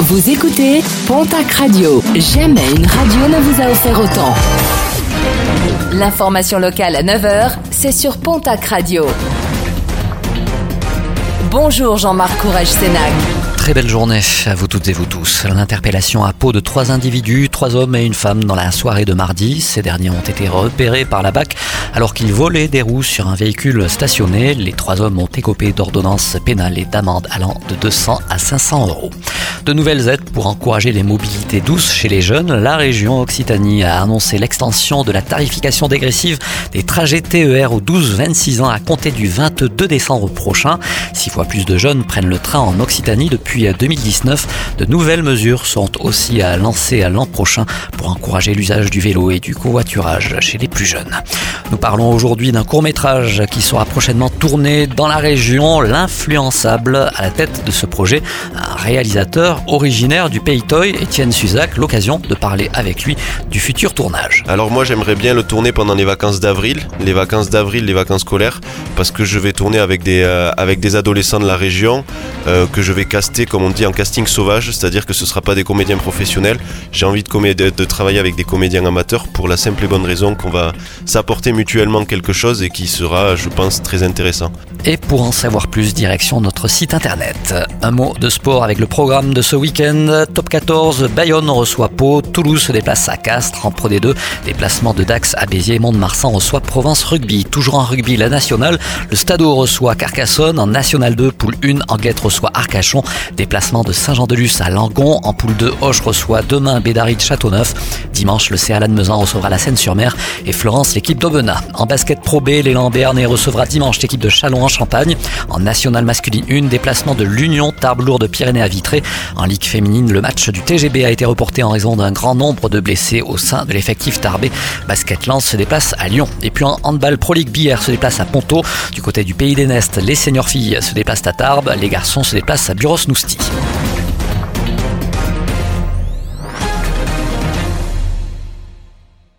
Vous écoutez Pontac Radio. Jamais une radio ne vous a offert autant. L'information locale à 9h, c'est sur Pontac Radio. Bonjour Jean-Marc Courage Sénac. Très belle journée à vous toutes et vous tous. L'interpellation à peau de trois individus, trois hommes et une femme dans la soirée de mardi. Ces derniers ont été repérés par la BAC alors qu'ils volaient des roues sur un véhicule stationné. Les trois hommes ont écopé d'ordonnances pénales et d'amendes allant de 200 à 500 euros. De nouvelles aides pour encourager les mobilités douces chez les jeunes. La région Occitanie a annoncé l'extension de la tarification dégressive des trajets TER aux 12-26 ans à compter du 22 décembre prochain. Six fois plus de jeunes prennent le train en Occitanie depuis 2019. De nouvelles mesures sont aussi à lancer l'an prochain pour encourager l'usage du vélo et du covoiturage chez les plus jeunes. Nous parlons aujourd'hui d'un court métrage qui sera prochainement tourné dans la région. L'influençable à la tête de ce projet, un réalisateur originaire du Pays Toy, Étienne Suzac, l'occasion de parler avec lui du futur tournage. Alors moi j'aimerais bien le tourner pendant les vacances d'avril, les vacances d'avril, les vacances scolaires, parce que je vais tourner avec des, euh, avec des adolescents de la région euh, que je vais caster comme on dit en casting sauvage, c'est-à-dire que ce ne sera pas des comédiens professionnels. J'ai envie de, travailler avec des comédiens amateurs pour la simple et bonne raison qu'on va s'apporter mutuellement quelque chose et qui sera, je pense, très intéressant. Et pour en savoir plus, direction notre site internet. Un mot de sport avec le programme de ce week-end. Top 14, Bayonne reçoit Pau, Toulouse se déplace à Castres en Pro D2, déplacement de Dax à Béziers, Mont-de-Marsan reçoit Provence Rugby. Toujours en rugby, la nationale, le Stadeau reçoit Carcassonne, en National 2, poule 1, Anglette reçoit Arcachon, déplacement de Saint-Jean-de-Luz à Langon, en poule 2, Hoche reçoit demain Bédary de Châteauneuf. Dimanche, le CA Lannemezan recevra la Seine-sur-Mer et Florence l'équipe d'Aubenas. En basket Pro B, l'élan Béarnais recevra dimanche l'équipe de Chalon en Champagne. En nationale masculine 1, déplacement de l'Union Tarbes-Lourdes de Pyrénées à Vitré. En Ligue féminine, le match du TGB a été reporté en raison d'un grand nombre de blessés au sein de l'effectif tarbé. Basket Lens se déplace à Lyon. Et puis en handball Pro League Bière se déplace à Ponto. Du côté du pays des Nestes, les seniors filles se déplacent à Tarbes. Les garçons se déplacent à Buros-Nousti.